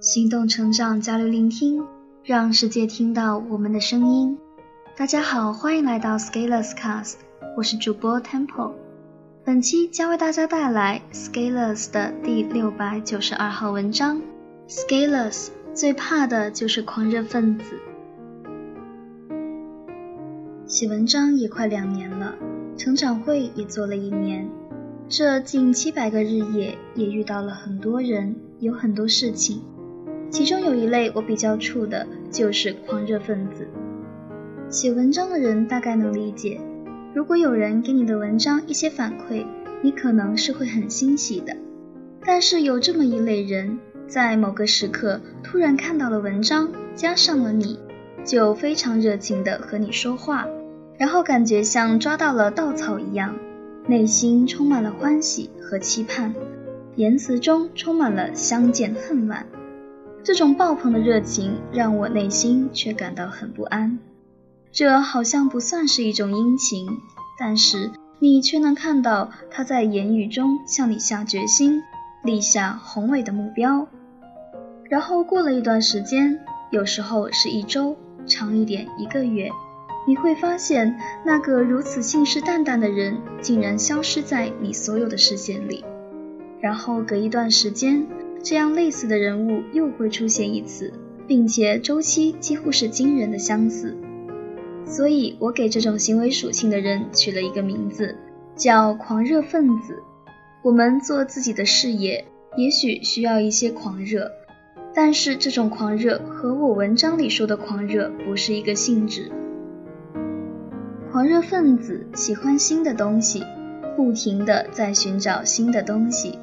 行动、成长、交流、聆听，让世界听到我们的声音。大家好，欢迎来到 Scalers Cast，我是主播 Temple。本期将为大家带来 Scalers 的第六百九十二号文章。Scalers 最怕的就是狂热分子。写文章也快两年了，成长会也做了一年。这近七百个日夜，也遇到了很多人，有很多事情。其中有一类我比较怵的，就是狂热分子。写文章的人大概能理解，如果有人给你的文章一些反馈，你可能是会很欣喜的。但是有这么一类人，在某个时刻突然看到了文章，加上了你，就非常热情地和你说话，然后感觉像抓到了稻草一样。内心充满了欢喜和期盼，言辞中充满了相见恨晚。这种爆棚的热情让我内心却感到很不安。这好像不算是一种殷勤，但是你却能看到他在言语中向你下决心，立下宏伟的目标。然后过了一段时间，有时候是一周，长一点一个月。你会发现，那个如此信誓旦旦的人，竟然消失在你所有的视线里。然后隔一段时间，这样类似的人物又会出现一次，并且周期几乎是惊人的相似。所以我给这种行为属性的人取了一个名字，叫狂热分子。我们做自己的事业，也许需要一些狂热，但是这种狂热和我文章里说的狂热不是一个性质。狂热分子喜欢新的东西，不停地在寻找新的东西。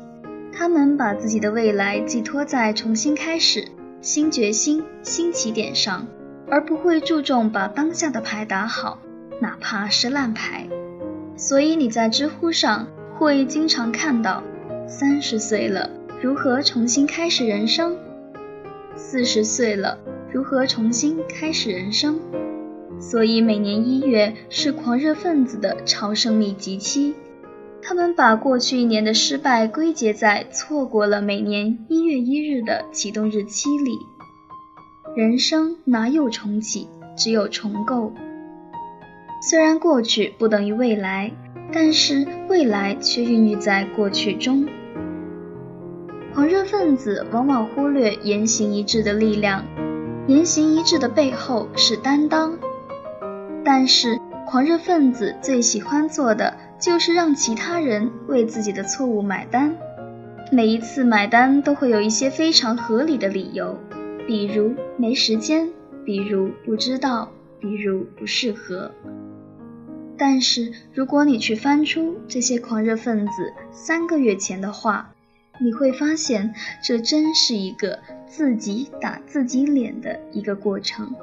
他们把自己的未来寄托在重新开始、新决心、新起点上，而不会注重把当下的牌打好，哪怕是烂牌。所以你在知乎上会经常看到：三十岁了，如何重新开始人生？四十岁了，如何重新开始人生？所以每年一月是狂热分子的超生密集期，他们把过去一年的失败归结在错过了每年一月一日的启动日期里。人生哪有重启，只有重构。虽然过去不等于未来，但是未来却孕育在过去中。狂热分子往往忽略言行一致的力量，言行一致的背后是担当。但是，狂热分子最喜欢做的就是让其他人为自己的错误买单。每一次买单都会有一些非常合理的理由，比如没时间，比如不知道，比如不适合。但是，如果你去翻出这些狂热分子三个月前的话，你会发现，这真是一个自己打自己脸的一个过程。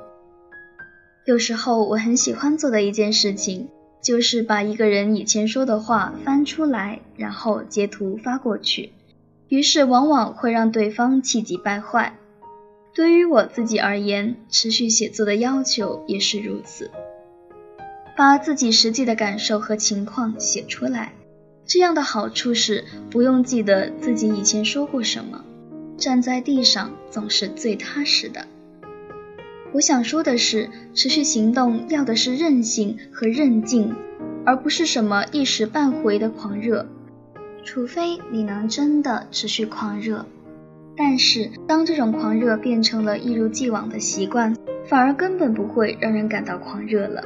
有时候我很喜欢做的一件事情，就是把一个人以前说的话翻出来，然后截图发过去。于是往往会让对方气急败坏。对于我自己而言，持续写作的要求也是如此。把自己实际的感受和情况写出来，这样的好处是不用记得自己以前说过什么，站在地上总是最踏实的。我想说的是，持续行动要的是韧性和韧劲，而不是什么一时半会的狂热。除非你能真的持续狂热，但是当这种狂热变成了一如既往的习惯，反而根本不会让人感到狂热了。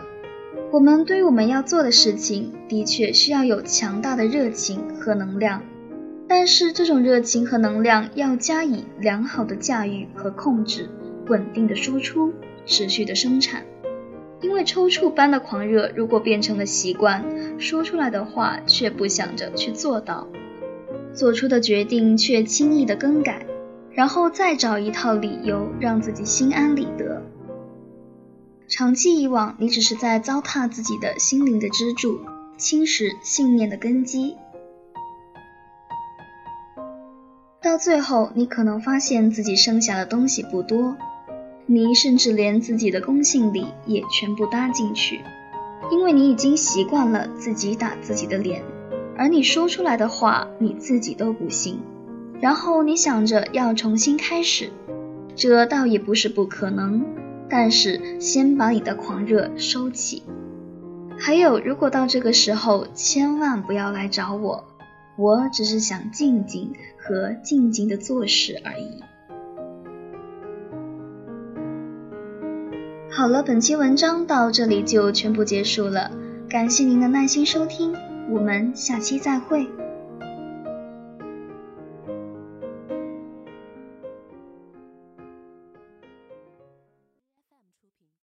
我们对于我们要做的事情，的确需要有强大的热情和能量，但是这种热情和能量要加以良好的驾驭和控制。稳定的输出，持续的生产，因为抽搐般的狂热，如果变成了习惯，说出来的话却不想着去做到，做出的决定却轻易的更改，然后再找一套理由让自己心安理得。长期以往，你只是在糟蹋自己的心灵的支柱，侵蚀信念的根基。到最后，你可能发现自己剩下的东西不多。你甚至连自己的公信力也全部搭进去，因为你已经习惯了自己打自己的脸，而你说出来的话你自己都不信。然后你想着要重新开始，这倒也不是不可能。但是先把你的狂热收起。还有，如果到这个时候，千万不要来找我，我只是想静静和静静的做事而已。好了，本期文章到这里就全部结束了，感谢您的耐心收听，我们下期再会。